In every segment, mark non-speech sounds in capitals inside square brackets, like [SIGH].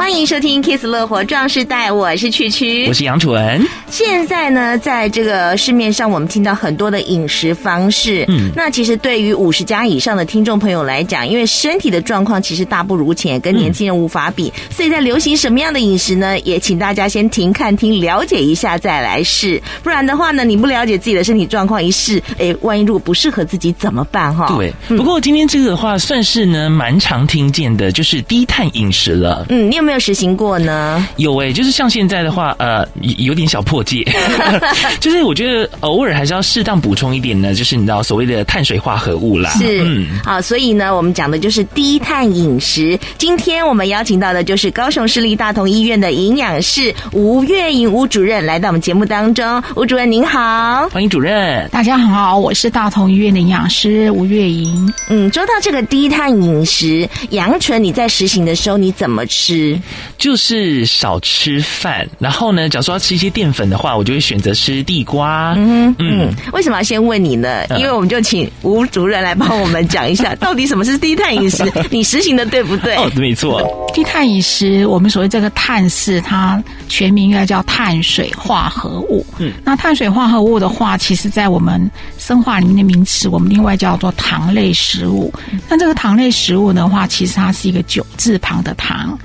欢迎收听《Kiss 乐活壮士代》，我是曲曲，我是杨纯。现在呢，在这个市面上，我们听到很多的饮食方式。嗯，那其实对于五十加以上的听众朋友来讲，因为身体的状况其实大不如前，跟年轻人无法比，嗯、所以在流行什么样的饮食呢？也请大家先停看听，了解一下再来试。不然的话呢，你不了解自己的身体状况，一试，哎，万一如果不适合自己怎么办？哈，对。不过今天这个的话，算是呢蛮常听见的，就是低碳饮食了。嗯，你有没有实行过呢？有哎、欸，就是像现在的话，呃，有点小破戒。[LAUGHS] [LAUGHS] 就是我觉得偶尔还是要适当补充一点呢，就是你知道所谓的碳水化合物啦。是，嗯，好，所以呢，我们讲的就是低碳饮食。今天我们邀请到的就是高雄市立大同医院的营养师吴月莹吴主任来到我们节目当中。吴主任您好，欢迎主任。大家好，我是大同医院的营养师吴月莹。嗯，说到这个低碳饮食，杨纯你在实行的时候你怎么吃？就是少吃饭，然后呢，假如说要吃一些淀粉的话，我就会选择吃地瓜。嗯嗯，为什么要先问你呢？因为我们就请吴主任来帮我们讲一下，到底什么是低碳饮食？[LAUGHS] 你实行的对不对？哦，没错。低碳饮食，我们所谓这个碳是它全名应该叫碳水化合物。嗯，那碳水化合物的话，其实在我们生化里面的名词，我们另外叫做糖类食物。那这个糖类食物的话，其实它是一个九字旁的糖。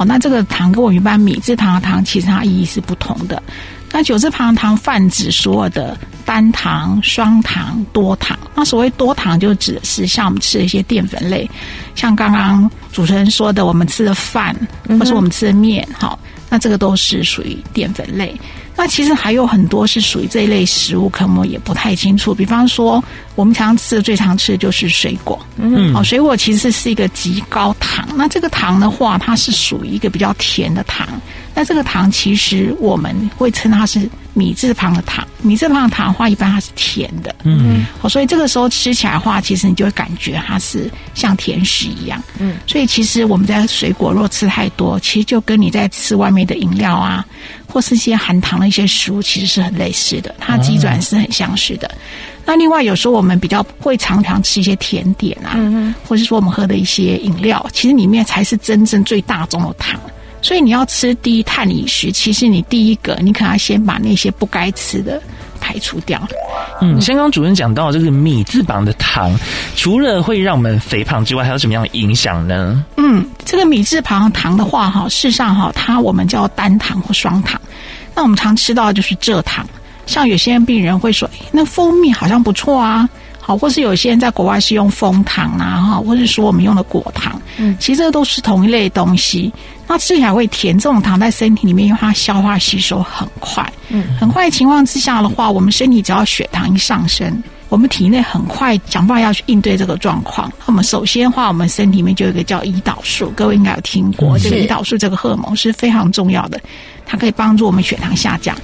哦，那这个糖跟我们一般米字糖的糖，其实它意义是不同的。那九字旁的糖泛指所有的单糖、双糖、多糖。那所谓多糖，就指的是像我们吃的一些淀粉类，像刚刚主持人说的，我们吃的饭，或是我们吃的面，好，那这个都是属于淀粉类。那其实还有很多是属于这一类食物，可能我也不太清楚。比方说，我们常常吃的、最常吃的就是水果。嗯，好，水果其实是一个极高糖。那这个糖的话，它是属于一个比较甜的糖。那这个糖其实我们会称它是米字旁的糖。米字旁的糖的话，一般它是甜的。嗯，好，所以这个时候吃起来的话，其实你就会感觉它是像甜食一样。嗯，所以其实我们在水果若吃太多，其实就跟你在吃外面的饮料啊。或是一些含糖的一些食物，其实是很类似的，它基转是很相似的。哦、那另外有时候我们比较会常常吃一些甜点啊，嗯、哼或是说我们喝的一些饮料，其实里面才是真正最大宗的糖。所以你要吃低碳饮食，其实你第一个你可能要先把那些不该吃的。排除掉。嗯，像刚刚主任讲到这个米字旁的糖，除了会让我们肥胖之外，还有什么样的影响呢？嗯，这个米字旁的糖的话，哈，事实上哈，它我们叫单糖或双糖。那我们常吃到的就是蔗糖，像有些病人会说，诶，那蜂蜜好像不错啊。好，或是有些人在国外是用蜂糖啊，哈，或者说我们用的果糖，嗯，其实这个都是同一类东西。那吃起来会甜，这种糖在身体里面，因为它消化吸收很快，嗯，很快的情况之下的话，我们身体只要血糖一上升，我们体内很快想办法要去应对这个状况。那我们首先的话，我们身体里面就有一个叫胰岛素，各位应该有听过，这个胰岛素这个荷尔蒙是非常重要的，它可以帮助我们血糖下降。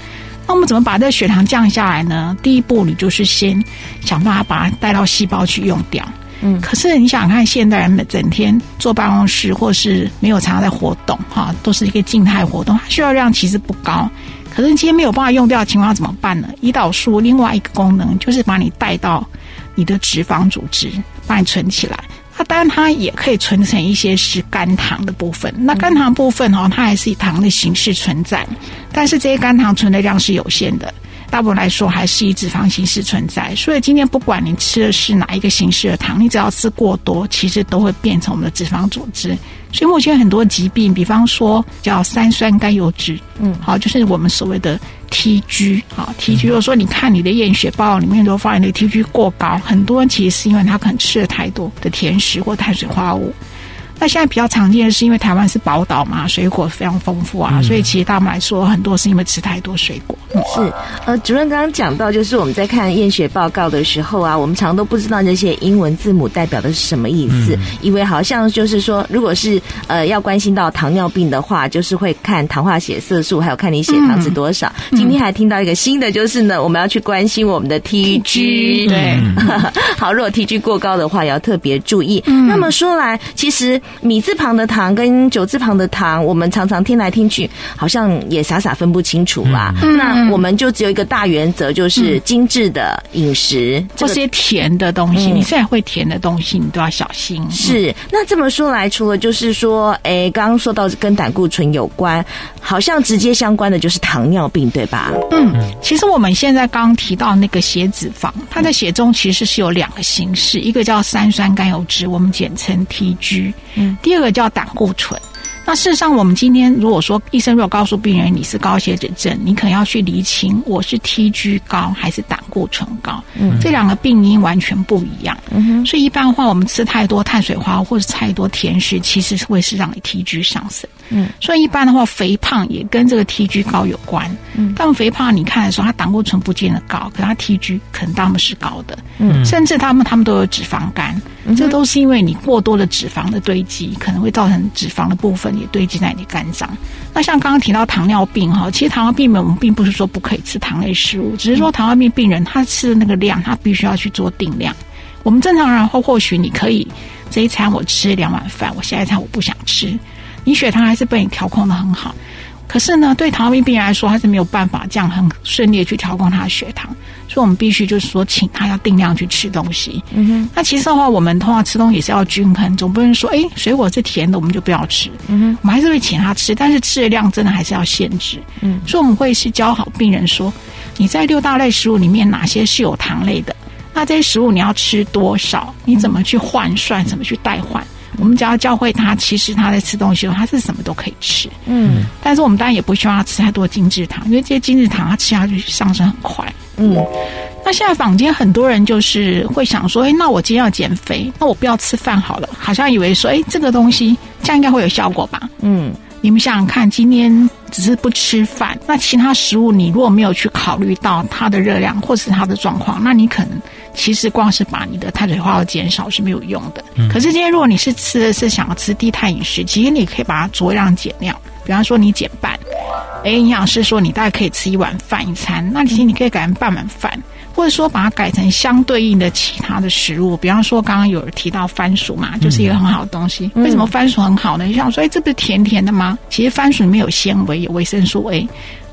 那我们怎么把这个血糖降下来呢？第一步，你就是先想办法把它带到细胞去用掉。嗯，可是你想想看，现代人们整天坐办公室，或是没有常常在活动，哈，都是一个静态活动，它需要量其实不高。可是你今天没有办法用掉的情况怎么办呢？胰岛素另外一个功能就是把你带到你的脂肪组织，把你存起来。它当然它也可以存成一些是肝糖的部分。那肝糖部分哦，它还是以糖的形式存在，但是这些肝糖存的量是有限的。大部分来说还是以脂肪形式存在，所以今天不管你吃的是哪一个形式的糖，你只要吃过多，其实都会变成我们的脂肪组织。所以目前很多疾病，比方说叫三酸甘油脂，嗯，好，就是我们所谓的 TG，好，TG。如果说你看你的验血报告里面都发现你的 TG 过高，很多人其实是因为他可能吃了太多的甜食或碳水化合物。那现在比较常见的是，因为台湾是宝岛嘛，水果非常丰富啊，嗯、所以其实他们来说，很多是因为吃太多水果。嗯、是，呃，主任刚刚讲到，就是我们在看验血报告的时候啊，我们常常都不知道那些英文字母代表的是什么意思，嗯、以为好像就是说，如果是呃要关心到糖尿病的话，就是会看糖化血色素，还有看你血糖是多少。嗯、今天还听到一个新的，就是呢，我们要去关心我们的 TG。对，[LAUGHS] [LAUGHS] 好，如果 TG 过高的话，也要特别注意。嗯、那么说来，其实。米字旁的糖跟九字旁的糖，我们常常听来听去，好像也傻傻分不清楚啦。嗯、那我们就只有一个大原则，就是精致的饮食，嗯这些甜的东西，嗯、你虽然会甜的东西，你都要小心。是，那这么说来，除了就是说，哎，刚刚说到跟胆固醇有关，好像直接相关的就是糖尿病，对吧？嗯，其实我们现在刚刚提到那个血脂肪，它在血中其实是有两个形式，一个叫三酸甘油脂，我们简称 TG，嗯，第二个叫胆固醇。那事实上，我们今天如果说医生如果告诉病人你是高血脂症，你可能要去厘清我是 TG 高还是胆固醇高，嗯，这两个病因完全不一样，嗯哼，所以一般的话，我们吃太多碳水化合物或者太多甜食，其实是会是让你 TG 上升，嗯，所以一般的话，肥胖也跟这个 TG 高有关，嗯，但肥胖你看的时候，它胆固醇不见得高，可是他 TG 可能他们是高的，嗯，甚至他们他们都有脂肪肝，嗯，这都是因为你过多的脂肪的堆积，可能会造成脂肪的部分。也堆积在你肝脏。那像刚刚提到糖尿病哈，其实糖尿病们我们并不是说不可以吃糖类食物，只是说糖尿病病人他吃的那个量，他必须要去做定量。我们正常人或或许你可以这一餐我吃两碗饭，我下一餐我不想吃，你血糖还是被你调控得很好。可是呢，对糖尿病病人来说，他是没有办法这样很顺利的去调控他的血糖，所以我们必须就是说，请他要定量去吃东西。嗯哼。那其实的话，我们通常吃东西也是要均衡，总不能说，哎，水果是甜的，我们就不要吃。嗯哼。我们还是会请他吃，但是吃的量真的还是要限制。嗯。所以我们会是教好病人说，你在六大类食物里面哪些是有糖类的？那这些食物你要吃多少？你怎么去换算？怎么去代换？我们只要教会他，其实他在吃东西的时候，他是什么都可以吃。嗯，但是我们当然也不希望他吃太多精制糖，因为这些精制糖他吃下去上升很快。嗯，那现在坊间很多人就是会想说，哎，那我今天要减肥，那我不要吃饭好了，好像以为说，哎，这个东西这样应该会有效果吧？嗯。你们想想看，今天只是不吃饭，那其他食物你如果没有去考虑到它的热量或是它的状况，那你可能其实光是把你的碳水化合物减少是没有用的。嗯。可是今天如果你是吃的是想要吃低碳饮食，其实你可以把它酌量减量，比方说你减半。哎，营养师说你大概可以吃一碗饭一餐，那其实你可以改成半碗饭。或者说把它改成相对应的其他的食物，比方说刚刚有人提到番薯嘛，就是一个很好的东西。嗯、为什么番薯很好呢？你想说，哎，这不是甜甜的吗？其实番薯里面有纤维，有维生素 A，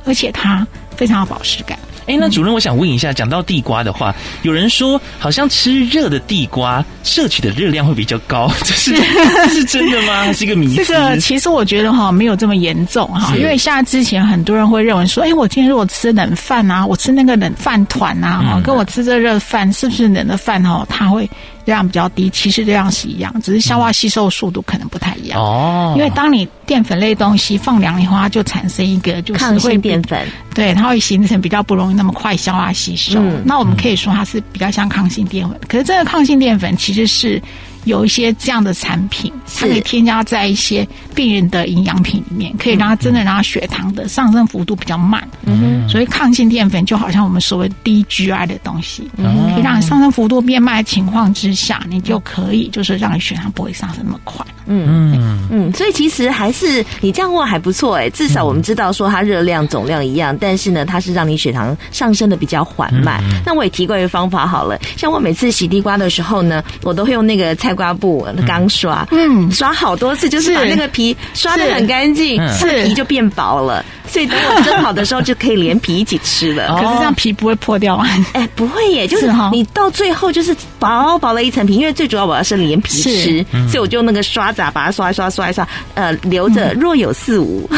而且它非常有饱食感。哎，那主任，我想问一下，讲到地瓜的话，有人说好像吃热的地瓜摄取的热量会比较高，[LAUGHS] 这是这是真的吗？还是一个迷思？这个其实我觉得哈没有这么严重哈，因为像之前很多人会认为说，哎，我今天如果吃冷饭啊，我吃那个冷饭团啊，哈、嗯，跟我吃这热饭，是不是冷的饭哦，它会？热量比较低，其实热量是一样，只是消化吸收速度可能不太一样。哦，因为当你淀粉类东西放凉以后，它就产生一个就是会抗性淀粉，对，它会形成比较不容易那么快消化吸收。嗯、那我们可以说它是比较像抗性淀粉，可是这个抗性淀粉其实是。有一些这样的产品，它可以添加在一些病人的营养品里面，可以让它真的让它血糖的上升幅度比较慢。嗯哼，所以抗性淀粉就好像我们所谓低 GI 的东西，嗯，可以让你上升幅度变慢的情况之下，你就可以就是让你血糖不会上升那么快。嗯嗯嗯，所以其实还是你这样问还不错哎，至少我们知道说它热量总量一样，但是呢，它是让你血糖上升的比较缓慢。那我也提过一个方法好了，像我每次洗地瓜的时候呢，我都会用那个菜。刮布刚刷，嗯，刷好多次，就是把那个皮刷的很干净，是。皮就变薄了。所以等我蒸好的时候，就可以连皮一起吃了。可是这样皮不会破掉。吗？[LAUGHS] 哎，不会耶，就是你到最后就是薄薄的一层皮，因为最主要我要是连皮吃，所以我就那个刷子把它刷一刷，刷一刷，呃，留着若有似无。[LAUGHS]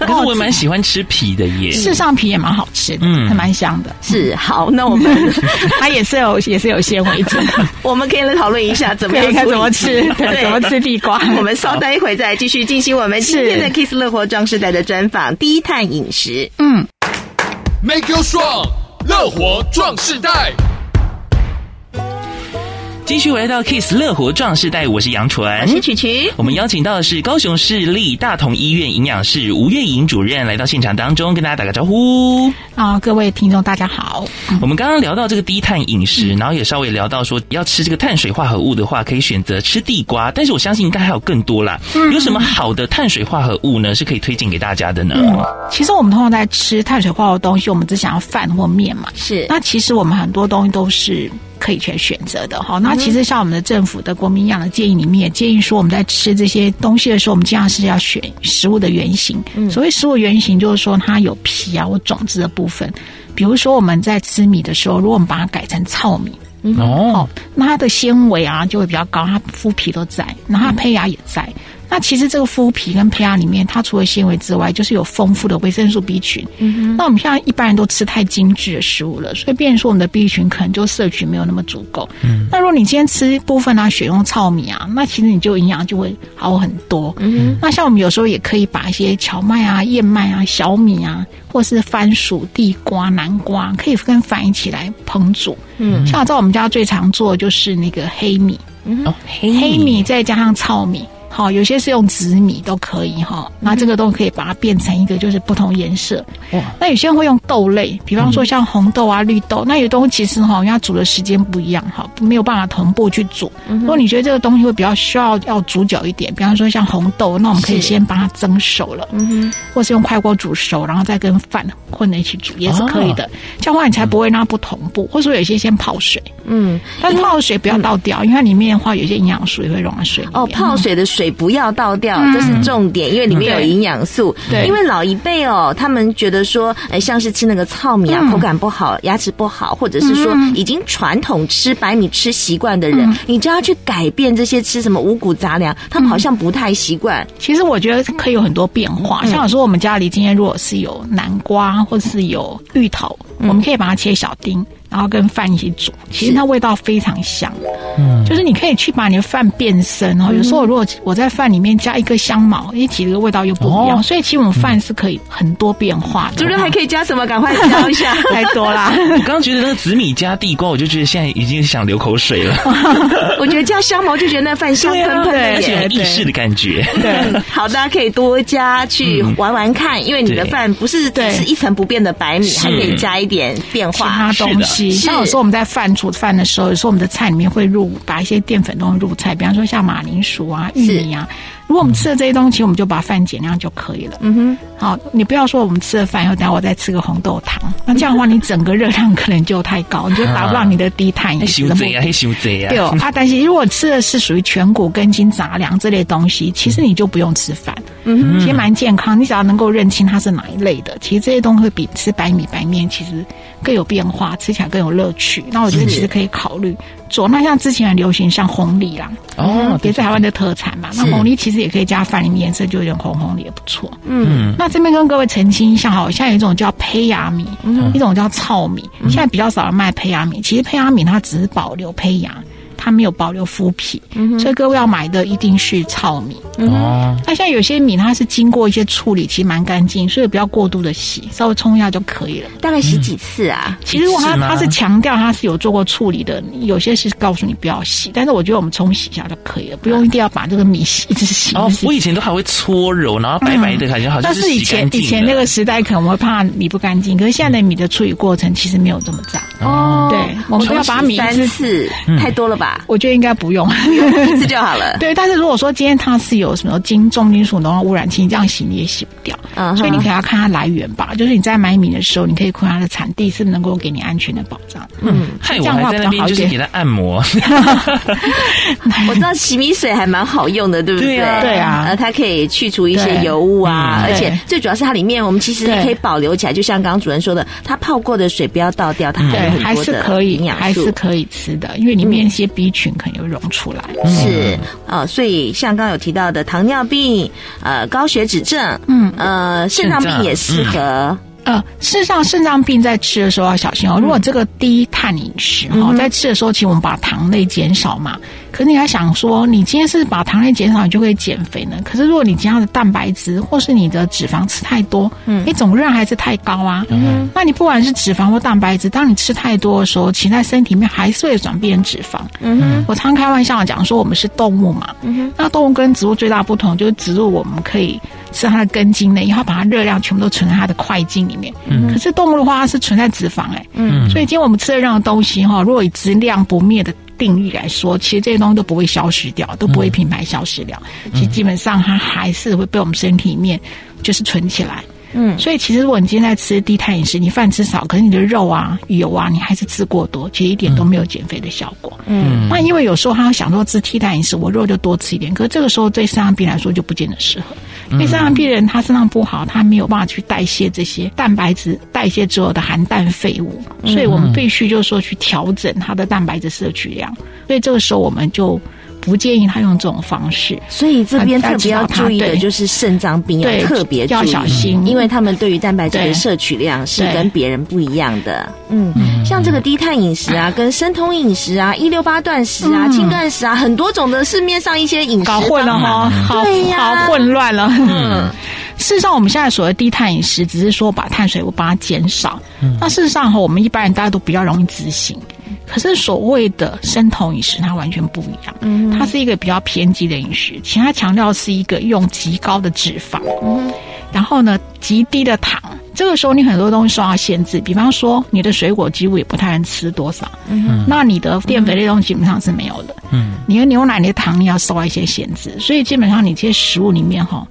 可是我蛮喜欢吃皮的耶，事实上皮也蛮好吃的，嗯，还蛮香的。是好，那我们 [LAUGHS] 它也是有也是有纤维质，我们可以来讨论一下怎么样看怎么吃，[LAUGHS] 对，怎么吃地瓜。[LAUGHS] 我们稍待一会再继续进行我们今天的 Kiss 乐活壮士代的专访，低碳饮食，嗯，Make you strong，乐活壮士代。继续来到 Kiss 乐活壮世代，我是杨纯，我是曲曲。我们邀请到的是高雄市立大同医院营养师吴月莹主任来到现场当中，跟大家打个招呼。啊，各位听众大家好。我们刚刚聊到这个低碳饮食，然后也稍微聊到说要吃这个碳水化合物的话，可以选择吃地瓜，但是我相信应该还有更多啦。有什么好的碳水化合物呢？是可以推荐给大家的呢？嗯，其实我们通常在吃碳水化合物的东西，我们只想要饭或面嘛。是。那其实我们很多东西都是。可以去选择的哈。那其实像我们的政府的国民营养的建议里面，也建议说我们在吃这些东西的时候，我们尽量是要选食物的原型。所谓食物原型，就是说它有皮啊或种子的部分。比如说我们在吃米的时候，如果我们把它改成糙米，哦，那它的纤维啊就会比较高，它麸皮都在，然后它胚芽也在。那其实这个麸皮跟胚芽里面，它除了纤维之外，就是有丰富的维生素 B 群。那我们现在一般人都吃太精致的食物了，所以变成说我们的 B 群可能就摄取没有那么足够。嗯。那如果你今天吃部分啊，选用糙米啊，那其实你就营养就会好很多。嗯。那像我们有时候也可以把一些荞麦啊、燕麦啊、小米啊，或是番薯、地瓜、南瓜，可以跟饭一起来烹煮。嗯。像在我们家最常做的就是那个黑米。黑米。黑米再加上糙米。好，有些是用紫米都可以哈，那这个都可以把它变成一个就是不同颜色。哇，那有些人会用豆类，比方说像红豆啊、绿豆，那有东西其实哈，因为它煮的时间不一样哈，没有办法同步去煮。如果你觉得这个东西会比较需要要煮久一点，比方说像红豆，那我们可以先把它蒸熟了，嗯哼，或是用快锅煮熟，然后再跟饭混在一起煮也是可以的。这样的话你才不会让它不同步，或者说有些先泡水，嗯，但是泡水不要倒掉，因为它里面的话有些营养素也会溶在水。哦，泡水的水。不要倒掉，这是重点，因为里面有营养素。对，因为老一辈哦，他们觉得说，哎，像是吃那个糙米啊，口感不好，牙齿不好，或者是说已经传统吃白米吃习惯的人，你就要去改变这些吃什么五谷杂粮，他们好像不太习惯。其实我觉得可以有很多变化，像有时候我们家里今天如果是有南瓜或是有芋头，我们可以把它切小丁。然后跟饭一起煮，其实它味道非常香。嗯，就是你可以去把你的饭变深哦。有时候如果我在饭里面加一个香茅，一起这个味道又不一样。所以其实我们饭是可以很多变化的。主任还可以加什么？赶快教一下，[LAUGHS] 太多啦。[LAUGHS] 我刚刚觉得那个紫米加地瓜，我就觉得现在已经想流口水了。[LAUGHS] 我觉得加香茅就觉得那饭香喷喷的，而且有意式的感觉。对，好，大家可以多加去玩玩看，因为你的饭不是只是一成不变的白米，还可以加一点变化其他东西。像有时候我们在饭煮饭的时候，有时候我们的菜里面会入把一些淀粉东西入菜，比方说像马铃薯啊、玉米啊。如果我们吃了这些东西，我们就把饭减量就可以了。嗯哼，好，你不要说我们吃了饭以后，等下我再吃个红豆汤，那这样的话，你整个热量可能就太高，你就达不到你的低碳饮食的目的。还修贼啊！对哦，啊，但是如果吃的是属于全谷、根茎、杂粮这类东西，其实你就不用吃饭。嗯，其实蛮健康，你只要能够认清它是哪一类的，其实这些东西会比吃白米白面其实更有变化，吃起来更有乐趣。那我觉得其实可以考虑做。那像之前很流行像红梨啦，哦，也是台湾的特产嘛。那红梨其实也可以加饭里面，颜色就有点红红的，也不错。嗯，那这边跟各位澄清一下哈，像有一种叫胚芽米，一种叫糙米，现在比较少人卖胚芽米。其实胚芽米它只是保留胚芽。它没有保留麸皮，所以各位要买的一定是糙米。哦，那像有些米它是经过一些处理，其实蛮干净，所以不要过度的洗，稍微冲一下就可以了。大概洗几次啊？其实如果它它是强调它是有做过处理的，有些是告诉你不要洗，但是我觉得我们冲洗一下就可以了，不用一定要把这个米洗一直洗。哦，我以前都还会搓揉，然后白白的感觉好像。但是以前以前那个时代可能会怕米不干净，可是现在的米的处理过程其实没有这么脏。哦，对，我们不要把米三次太多了吧？我觉得应该不用，[LAUGHS] 一次就好了。[LAUGHS] 对，但是如果说今天它是有什么金重金属、浓度污染器，你这样洗你也洗不掉。嗯，所以你可能要看它来源吧。就是你在买米的时候，你可以看它的产地是不是能够给你安全的保障。嗯，这样的话比较好一点。给它按摩。[LAUGHS] 我知道洗米水还蛮好用的，对不对？对啊，它可以去除一些油污啊，而且最主要是它里面我们其实可以保留起来。就像刚刚主任说的，它泡过的水不要倒掉，它还有很多的营养素，还是可以吃的，因为里面一些 B 群可能有溶出来。是啊，所以像刚刚有提到的糖尿病、呃高血脂症，嗯呃肾脏病也适合。呃，事实上，肾脏病在吃的时候要小心哦。如果这个低碳饮食哈，在吃的时候，其实我们把糖类减少嘛。可是你还想说，你今天是把糖类减少，你就可以减肥呢？可是如果你今天的蛋白质或是你的脂肪吃太多，嗯，你总热量还是太高啊。嗯，那你不管是脂肪或蛋白质，当你吃太多的时候，其实在身体里面还是会转变成脂肪。嗯哼，我常开玩笑讲说，我们是动物嘛。嗯哼，那动物跟植物最大不同就是植物我们可以。是它的根茎呢，因为它把它热量全部都存在它的块茎里面。嗯，可是动物的话，它是存在脂肪哎。嗯，所以今天我们吃的任何东西哈，如果以质量不灭的定义来说，其实这些东西都不会消失掉，都不会品牌消失掉。其实基本上它还是会被我们身体里面就是存起来。嗯，所以其实如果你今天在吃低碳饮食，你饭吃少，可是你的肉啊、油啊，你还是吃过多，其实一点都没有减肥的效果。嗯，那因为有时候他想说吃低碳饮食，我肉就多吃一点，可是这个时候对肾脏病来说就不见得适合，因为肾脏病人他肾脏不好，他没有办法去代谢这些蛋白质，代谢之后的含氮废物，所以我们必须就是说去调整他的蛋白质摄取量。所以这个时候我们就。不建议他用这种方式，所以这边特别要注意的就是肾脏病要特别要小心，因为他们对于蛋白质的摄取量是跟别人不一样的。嗯，像这个低碳饮食啊，跟生酮饮食啊，一六八断食啊，轻断食啊，很多种的市面上一些饮食搞混了哈，好好混乱了。嗯，[LAUGHS] 事实上我们现在所谓低碳饮食，只是说把碳水我把它减少。那事实上哈，我们一般人大家都比较容易执行。可是所谓的生酮饮食，它完全不一样。嗯，它是一个比较偏激的饮食，其他强调是一个用极高的脂肪，嗯，然后呢极低的糖。这个时候你很多东西受到限制，比方说你的水果几乎也不太能吃多少。嗯，那你的淀粉类东西基本上是没有的。嗯，你的牛奶、你的糖你要受到一些限制，所以基本上你这些食物里面哈，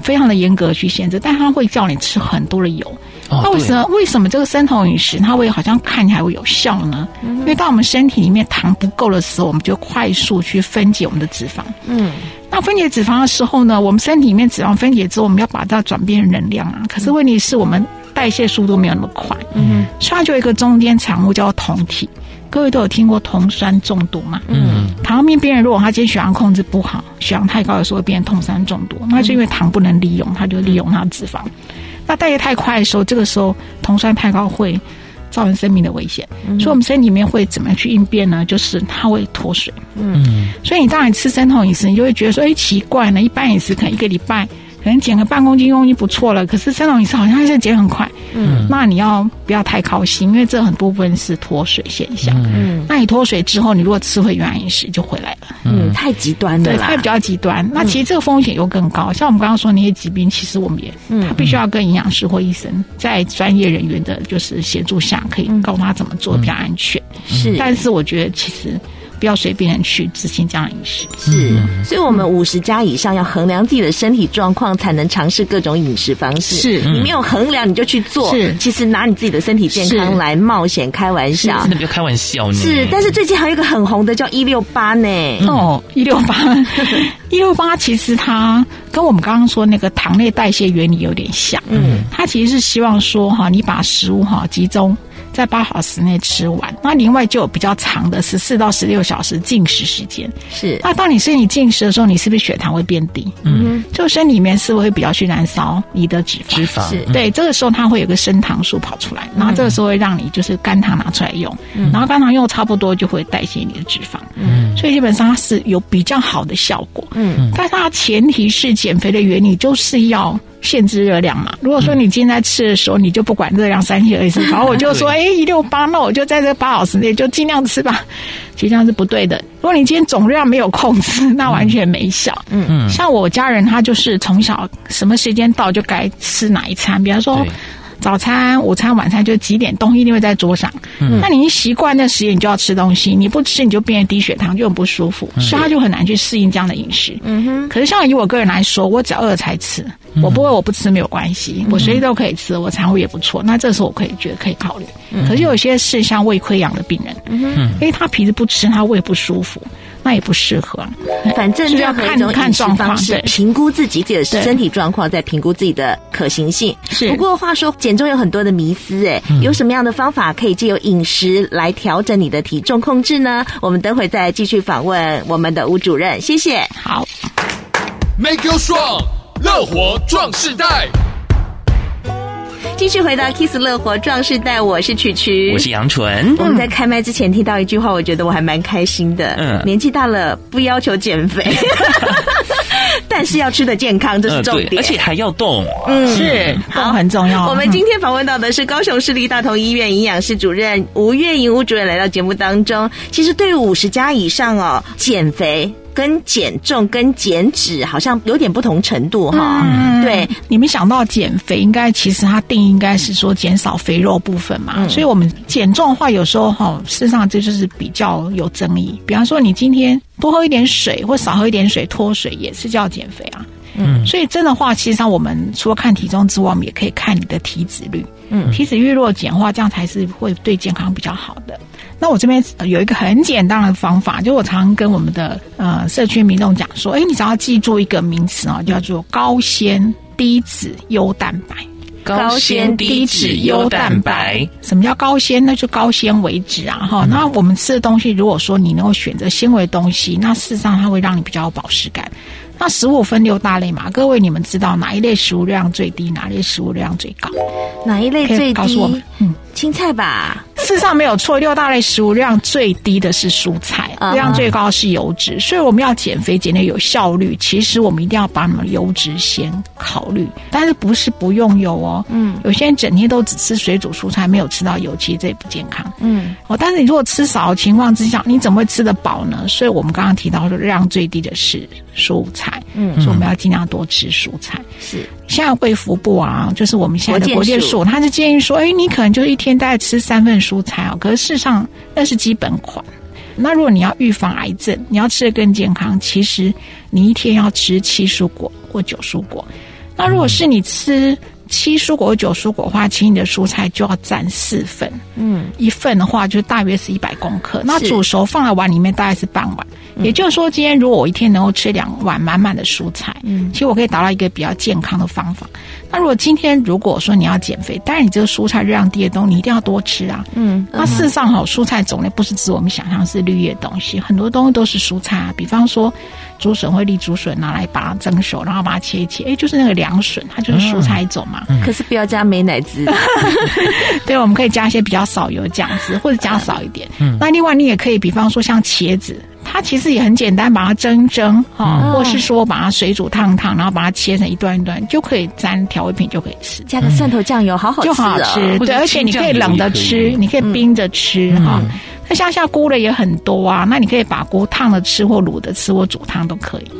非常的严格去限制，但它会叫你吃很多的油。那为什么为什么这个生酮饮食它会好像看起来会有效呢？因为当我们身体里面糖不够的时候，我们就快速去分解我们的脂肪。嗯，那分解脂肪的时候呢，我们身体里面脂肪分解之后，我们要把它转变成能量啊。可是问题是我们代谢速度没有那么快。嗯，所以它就有一个中间产物叫酮体。各位都有听过酮酸中毒嘛？嗯，糖尿病病人如果他今天血糖控制不好，血糖太高的时候会变成酮酸中毒，那是因为糖不能利用，他就利用它的脂肪。那代谢太快的时候，这个时候酮酸太高会造成生命的危险。嗯、所以，我们身体里面会怎么样去应变呢？就是它会脱水。嗯，所以你当然吃生酮饮食，你就会觉得说，哎，奇怪呢，一般饮食可能一个礼拜。可能减个半公斤公斤不错了，可是生酮饮食好像还是减很快。嗯，那你要不要太高兴？因为这很多部分是脱水现象。嗯，那你脱水之后，你如果吃回原来饮食就回来了。嗯，太极端了。对，它比较极端。那其实这个风险又更高。像我们刚刚说那些疾病，其实我们也，他必须要跟营养师或医生在专业人员的就是协助下，可以告诉他怎么做比较安全。是，但是我觉得其实。不要随便去执行这样的饮食，是，所以我们五十加以上要衡量自己的身体状况，才能尝试各种饮食方式。是，你没有衡量你就去做，是，其实拿你自己的身体健康来冒险开玩笑，真的不要开玩笑呢。是，但是最近还有一个很红的叫一六八呢，哦，一六八，[LAUGHS] 一六八其实它跟我们刚刚说那个糖类代谢原理有点像，嗯，它其实是希望说哈，你把食物哈集中。在八小时内吃完，那另外就有比较长的十四到十六小时进食时间。是，那当你身体进食的时候，你是不是血糖会变低？嗯，就身体里面是不是会比较去燃烧你的脂肪？脂肪是对，这个时候它会有个升糖素跑出来，然后这个时候会让你就是肝糖拿出来用，嗯、然后肝糖用差不多就会代谢你的脂肪。嗯，所以基本上它是有比较好的效果。嗯，但是它前提是减肥的原理就是要。限制热量嘛？如果说你今天在吃的时候，你就不管热量三七二十一，[LAUGHS] 然后我就说，哎，一六八，那我就在这八小时内就尽量吃吧。其实这样是不对的。如果你今天总量没有控制，[LAUGHS] 那完全没效。嗯嗯，像我家人，他就是从小什么时间到就该吃哪一餐，比方说。早餐、午餐、晚餐就几点，东西一定会在桌上。嗯，那你一习惯那时间，你就要吃东西，你不吃你就变成低血糖，就很不舒服，嗯、所以他就很难去适应这样的饮食。嗯哼。可是像以我个人来说，我只要饿才吃，我不饿我不吃没有关系，我随时都可以吃，我肠胃也不错。那这时候我可以觉得可以考虑。嗯、可是有些是像胃溃疡的病人，嗯哼，因为他平时不吃，他胃不舒服。那也不适合，反正就要看看饮食方式，评估自己自己的身体状况，再评估自己的可行性。是。不过话说，减重有很多的迷思，哎，有什么样的方法可以借由饮食来调整你的体重控制呢？我们等会再继续访问我们的吴主任，谢谢。好，Make you strong，乐活壮世代。继续回到 Kiss 乐活壮世代，我是曲曲，我是杨纯。我们在开麦之前听到一句话，我觉得我还蛮开心的。嗯，年纪大了不要求减肥，[LAUGHS] 但是要吃的健康，这是重点，而且还要动。嗯，是，动很重要。我们今天访问到的是高雄市立大同医院营养师主任吴月莹吴主任来到节目当中。其实对于五十加以上哦，减肥。跟减重跟减脂好像有点不同程度哈，嗯、对，你们想到减肥，应该其实它定义应该是说减少肥肉部分嘛，嗯、所以我们减重的话，有时候哈，事实上这就是比较有争议。比方说，你今天多喝一点水或少喝一点水脱水，也是叫减肥啊。嗯，所以真的话，其实上我们除了看体重之外，我们也可以看你的体脂率。嗯，体脂率若减的话，这样才是会对健康比较好的。那我这边有一个很简单的方法，就我常常跟我们的呃社区民众讲说，哎，你只要记住一个名词啊，叫做高纤低脂优蛋白。高纤低脂优蛋白，什么叫高纤？那就高纤维质啊！哈、嗯，那我们吃的东西，如果说你能够选择纤维东西，那事实上它会让你比较有饱食感。那食物分六大类嘛，各位你们知道哪一类食物量最低，哪一类食物量最高？哪一类最低？告诉我们，嗯，青菜吧。事实上没有错，六大类食物量最低的是蔬菜，量最高是油脂。Uh. 所以我们要减肥减的有效率，其实我们一定要把你们油脂先考虑。但是不是不用油哦？嗯，有些人整天都只吃水煮蔬菜，没有吃到油，其实这也不健康。嗯，哦，但是你如果吃少的情况之下，你怎么会吃得饱呢？所以我们刚刚提到说，量最低的是蔬菜。嗯，所以我们要尽量多吃蔬菜。是。现在卫福部啊，就是我们现在的国健署，他是建议说，哎，你可能就是一天大概吃三份蔬菜哦。可是事实上，那是基本款。那如果你要预防癌症，你要吃的更健康，其实你一天要吃七蔬果或九蔬果。那如果是你吃七蔬果或九蔬果的话，其实你的蔬菜就要占四份。嗯，一份的话就大约是一百公克。那煮熟放在碗里面大概是半碗。也就是说，今天如果我一天能够吃两碗满满的蔬菜，嗯，其实我可以达到一个比较健康的方法。那如果今天如果说你要减肥，当然你这个蔬菜热量低的东西你一定要多吃啊，嗯。那事实上哈，蔬菜种类不是指我们想象是绿叶东西，很多东西都是蔬菜啊。比方说，竹笋会立竹笋拿来把它蒸熟，然后把它切一切，哎，就是那个凉笋，它就是蔬菜一种嘛。嗯、可是不要加美乃滋。[LAUGHS] [LAUGHS] 对，我们可以加一些比较少油酱汁，或者加少一点。嗯。那另外你也可以，比方说像茄子。它其实也很简单，把它蒸蒸哈、嗯，或是说把它水煮烫烫，然后把它切成一段一段，就可以沾调味品就可以吃，加个蒜头酱油，好好吃，就好好吃。对，而且你可以冷着吃，你可以冰着吃哈。那像下菇类也很多啊，那你可以把菇烫着吃，或卤着吃，或煮汤都可以。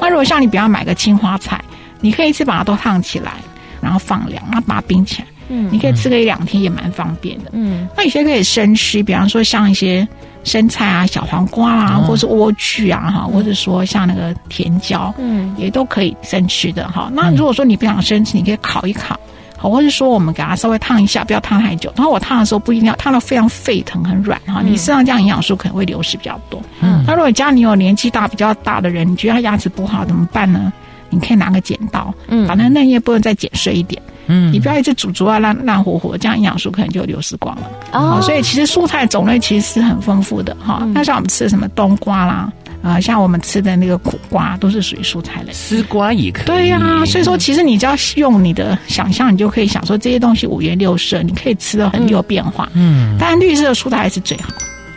那如果像你比方买个青花菜，你可以一次把它都烫起来，然后放凉，然后把它冰起来。嗯，你可以吃个一两天也蛮方便的。嗯，那有些可以生吃，比方说像一些。生菜啊，小黄瓜啊，或是莴苣啊，哈、嗯，或者说像那个甜椒，嗯，也都可以生吃的哈。那如果说你不想生吃，你可以烤一烤，好，或者说我们给它稍微烫一下，不要烫太久。然后我烫的时候不一定要烫到非常沸腾、很软哈、嗯，你身上这样营养素可能会流失比较多。嗯，那如果家里有年纪大、比较大的人，你觉得他牙齿不好怎么办呢？你可以拿个剪刀，嗯，把那嫩叶部分再剪碎一点。嗯，你不要一直煮煮啊，烂烂糊糊，这样营养素可能就流失光了。哦，所以其实蔬菜种类其实是很丰富的哈。那、嗯、像我们吃的什么冬瓜啦，啊、呃，像我们吃的那个苦瓜，都是属于蔬菜类。丝瓜也可以。对呀、啊，所以说其实你只要用你的想象，你就可以想说这些东西五颜六色，你可以吃的很有变化。嗯，当然绿色的蔬菜还是最好。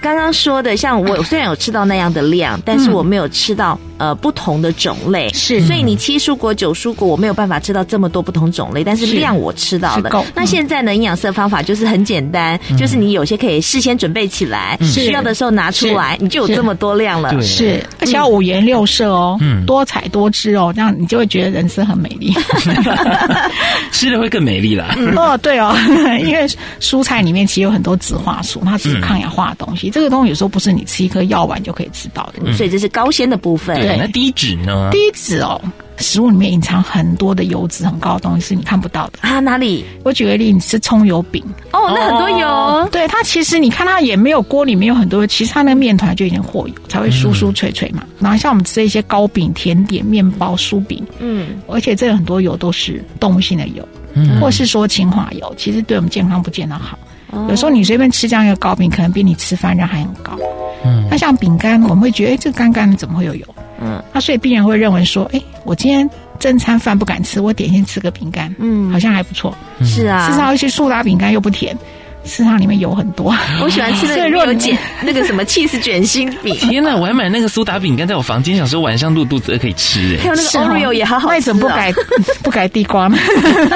刚刚说的，像我虽然有吃到那样的量，但是我没有吃到呃不同的种类，是，所以你七蔬果九蔬果，我没有办法吃到这么多不同种类，但是量我吃到了。那现在呢，营养师的方法就是很简单，就是你有些可以事先准备起来，需要的时候拿出来，你就有这么多量了。是，而且要五颜六色哦，多彩多姿哦，这样你就会觉得人生很美丽，[LAUGHS] 吃的会更美丽啦。[LAUGHS] 哦，对哦，[LAUGHS] 因为蔬菜里面其实有很多植化素，它是抗氧化的东西。这个东西有时候不是你吃一颗药丸就可以吃到的，嗯、所以这是高纤的部分。对，那低脂呢？低脂哦，食物里面隐藏很多的油脂很高的东西是你看不到的啊。哪里？我举个例，你吃葱油饼哦，那很多油。哦、对它其实你看它也没有锅里面有很多，其实它那个面团就已经和油，才会酥酥脆脆嘛。嗯、然后像我们吃一些糕饼、甜点、面包、酥饼，嗯，而且这很多油都是动物性的油，嗯，或是说氢化油，其实对我们健康不见得好。有时候你随便吃这样一个糕饼，可能比你吃饭量还很高。嗯，那像饼干，我们会觉得，哎，这个干干的怎么会有油？嗯，那所以病人会认为说，哎，我今天正餐饭不敢吃，我点心吃个饼干，嗯，好像还不错。是啊，事实上，一些苏打饼干又不甜。市场里面有很多，[LAUGHS] 我喜欢吃那个 [LAUGHS] 卷 [LAUGHS] 那个什么 cheese 卷心饼。天哪，我还买那个苏打饼干在我房间，想说晚上肚肚子饿可以吃。还有那个 Oreo 也好好吃，为什么不改不改地瓜呢？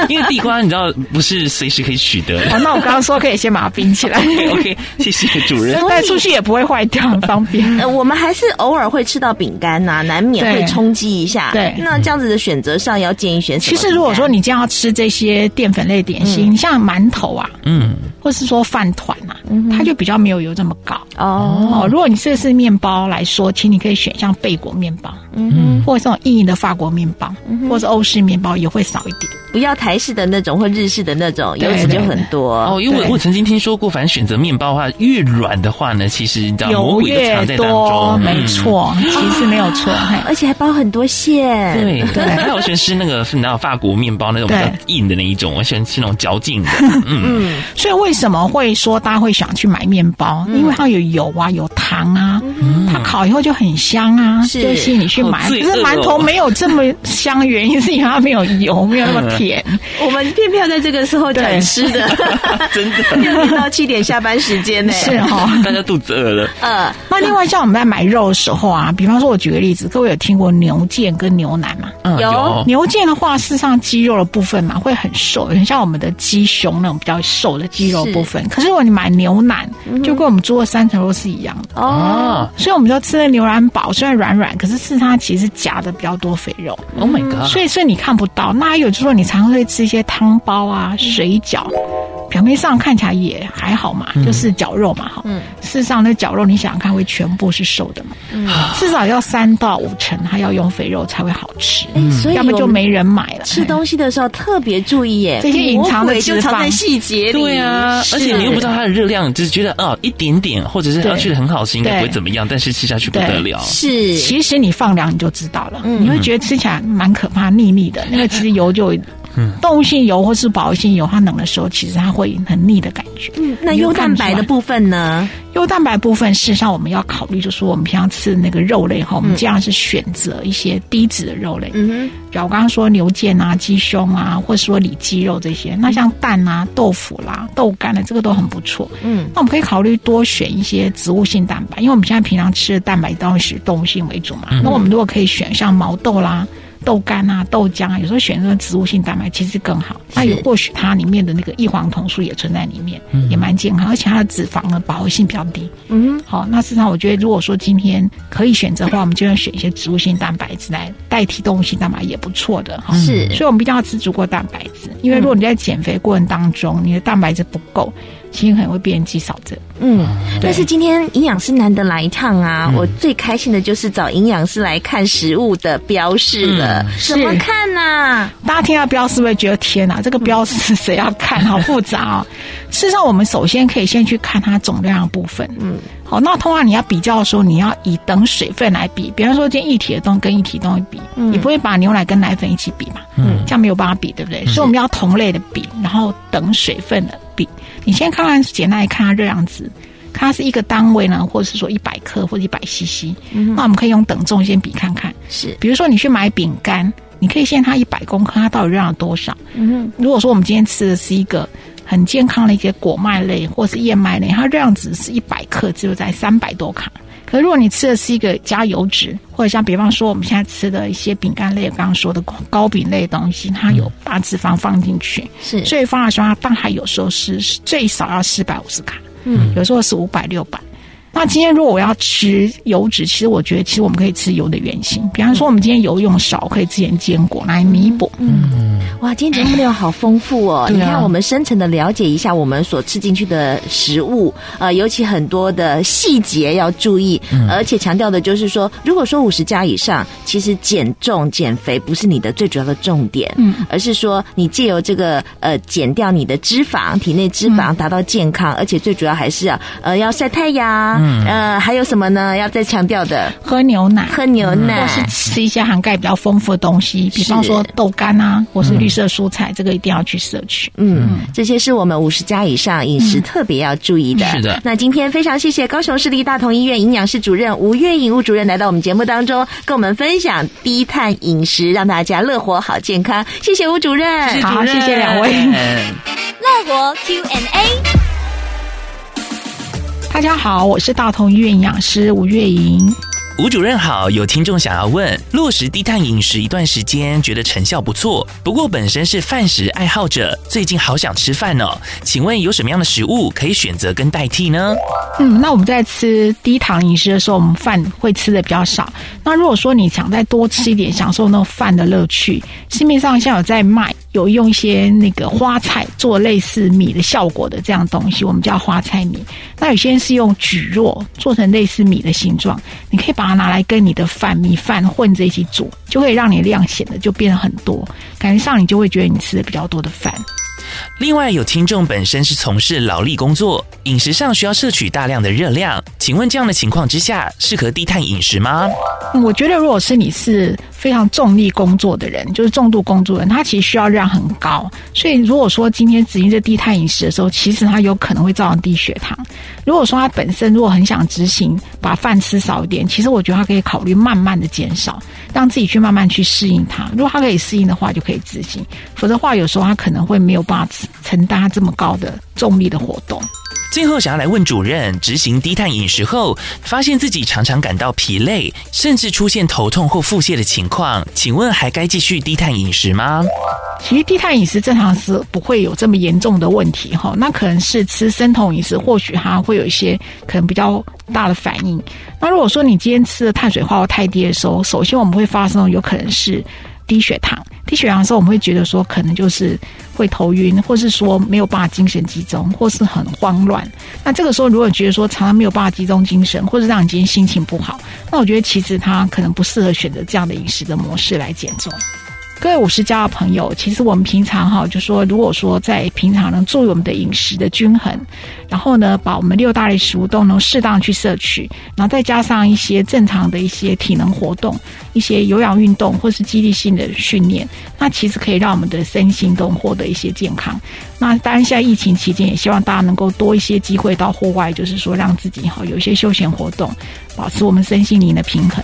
因为地瓜你知道不是随时可以取得的。哦，那我刚刚说可以先把它冰起来。OK，, okay 谢谢主任。带出去也不会坏掉，很方便。呃，我们还是偶尔会吃到饼干呐，难免会冲击一下。对，那这样子的选择上要建议选？其实如果说你这样要吃这些淀粉类点心，嗯、像馒头啊，嗯，或是。是说饭团呐，它就比较没有油这么高。哦。哦，如果你这是面包来说，请你可以选像贝果面包，嗯，或者这种硬硬的法国面包，或者欧式面包也会少一点。不要台式的那种或日式的那种，油脂就很多。哦。因为我我曾经听说过，反正选择面包的话，越软的话呢，其实你知道魔鬼就藏在当中，没错，其实没有错，而且还包很多馅。对。对，还有我喜欢吃那个是你知道法国面包那种比较硬的那一种，我喜欢吃那种嚼劲的。嗯，所以为什么会说大家会想去买面包？因为它有油啊，有糖啊，它烤以后就很香啊，就吸引你去买。可是馒头没有这么香，原因是因为 [LAUGHS] 它没有油，没有那么。甜，[LAUGHS] 我们偏偏要在这个时候讲吃的，[LAUGHS] 真的六点到七点下班时间呢，是哈，大家肚子饿了。呃，那另外像我们在买肉的时候啊，比方说，我举个例子，各位有听过牛腱跟牛腩吗？有。牛腱的话，事实上肌肉的部分嘛，会很瘦，很像我们的鸡胸那种比较瘦的肌肉部分。可是如果你买牛腩，就跟我们做的三层肉是一样的哦。所以我们就吃的牛腩堡，虽然软软，可是事实上它其实夹的比较多肥肉。Oh my god！所以所以你看不到。那还有就是说你常。常会吃一些汤包啊、水饺，表面上看起来也还好嘛，嗯、就是绞肉嘛，哈。嗯。事实上，那绞肉你想想看，会全部是瘦的嘛？嗯。至少要三到五成，它要用肥肉才会好吃。嗯。所以要么就没人买了。吃东西的时候特别注意耶，这些隐藏的脂肪就藏在细节里。对啊，而且你又不知道它的热量，只是觉得哦一点点，或者是它觉得很好吃，应该不会怎么样，但是吃下去不得了。是。其实你放凉你就知道了，你会觉得吃起来蛮可怕、腻腻的。那个其实油就。嗯，动物性油或是保性油，它冷的时候其实它会很腻的感觉。嗯，那优蛋白的部分呢？优蛋白部分，事实上我们要考虑，就是说我们平常吃的那个肉类哈，我们尽量是选择一些低脂的肉类。嗯哼，比如我刚刚说牛腱啊、鸡胸啊，或者说里脊肉这些。那像蛋啊、豆腐啦、豆干的，这个都很不错。嗯，那我们可以考虑多选一些植物性蛋白，因为我们现在平常吃的蛋白都是动物性为主嘛。那我们如果可以选像毛豆啦。豆干啊，豆浆啊，有时候选那个植物性蛋白其实更好。那也或许它里面的那个异黄酮素也存在里面，也蛮健康，而且它的脂肪呢饱和性比较低。嗯，好，那事实上我觉得，如果说今天可以选择的话，[LAUGHS] 我们就要选一些植物性蛋白质来代替动物性蛋白，也不错的。是，所以我们一定要吃足够蛋白质，因为如果你在减肥过程当中，你的蛋白质不够。其实可能会变成肌少症。嗯，但是今天营养师难得来一趟啊，我最开心的就是找营养师来看食物的标示了。怎么看呢？大家听到标示会觉得天哪，这个标示谁要看？好复杂啊！事实上，我们首先可以先去看它总量的部分。嗯，好，那通常你要比较的时候，你要以等水分来比。比方说，今天液体的东西跟液体东西比，你不会把牛奶跟奶粉一起比嘛？嗯，这样没有办法比，对不对？所以我们要同类的比，然后等水分的比。你先看看简单来看它热量值，它是一个单位呢，或者是说一百克或者一百 CC。嗯，那我们可以用等重先比看看。是，比如说你去买饼干，你可以先它一百公克，它到底热量多少？嗯，如果说我们今天吃的是一个很健康的一些果麦类或是燕麦类，它热量值是一百克，只有在三百多卡。可如果你吃的是一个加油脂，或者像比方说我们现在吃的一些饼干类，刚刚说的糕饼类的东西，它有把脂肪放进去，是，所以放的时候它大概有时候是最少要四百五十卡，嗯，有时候是五百六百。那今天如果我要吃油脂，其实我觉得其实我们可以吃油的原型，比方说我们今天油用少，可以吃点坚果来弥补。嗯，哇，今天节目内容好丰富哦！你看，我们深层的了解一下我们所吃进去的食物，呃，尤其很多的细节要注意，而且强调的就是说，如果说五十加以上，其实减重减肥不是你的最主要的重点，嗯，而是说你借由这个呃减掉你的脂肪，体内脂肪达到健康，而且最主要还是要呃要晒太阳。嗯，呃，还有什么呢？要再强调的，喝牛奶，喝牛奶，或是吃一些含钙比较丰富的东西，比方说豆干啊，或是绿色蔬菜，这个一定要去摄取。嗯，这些是我们五十加以上饮食特别要注意的。是的。那今天非常谢谢高雄市立大同医院营养室主任吴月颖吴主任来到我们节目当中，跟我们分享低碳饮食，让大家乐活好健康。谢谢吴主任，好，谢谢两位。[LAUGHS] 乐活 Q&A。大家好，我是大同医院营养师吴月莹。吴主任好，有听众想要问：落实低碳饮食一段时间，觉得成效不错，不过本身是饭食爱好者，最近好想吃饭哦。请问有什么样的食物可以选择跟代替呢？嗯，那我们在吃低糖饮食的时候，我们饭会吃的比较少。那如果说你想再多吃一点，享受那种饭的乐趣，市面上现在有在卖。有用一些那个花菜做类似米的效果的这样东西，我们叫花菜米。那有些人是用蒟蒻做成类似米的形状，你可以把它拿来跟你的饭米饭混在一起煮，就会让你量显得就变得很多，感觉上你就会觉得你吃的比较多的饭。另外，有听众本身是从事劳力工作，饮食上需要摄取大量的热量，请问这样的情况之下，适合低碳饮食吗？我觉得，如果是你是非常重力工作的人，就是重度工作人，他其实需要量很高。所以，如果说今天执行这低碳饮食的时候，其实他有可能会造成低血糖。如果说他本身如果很想执行把饭吃少一点，其实我觉得他可以考虑慢慢的减少，让自己去慢慢去适应它。如果他可以适应的话，就可以执行；否则话，有时候他可能会没有办法承担这么高的重力的活动。最后想要来问主任，执行低碳饮食后，发现自己常常感到疲累，甚至出现头痛或腹泻的情况，请问还该继续低碳饮食吗？其实低碳饮食正常是不会有这么严重的问题哈，那可能是吃生酮饮食，或许它会有一些可能比较大的反应。那如果说你今天吃的碳水化合物太低的时候，首先我们会发生有可能是。低血糖，低血糖的时候，我们会觉得说，可能就是会头晕，或是说没有办法精神集中，或是很慌乱。那这个时候，如果觉得说常常没有办法集中精神，或者让你今天心情不好，那我觉得其实他可能不适合选择这样的饮食的模式来减重。各位五十加的朋友，其实我们平常哈，就说如果说在平常能注意我们的饮食的均衡，然后呢，把我们六大类食物都能适当去摄取，然后再加上一些正常的一些体能活动，一些有氧运动或是激励性的训练，那其实可以让我们的身心都获得一些健康。那当然，现在疫情期间，也希望大家能够多一些机会到户外，就是说让自己哈有一些休闲活动，保持我们身心灵的平衡。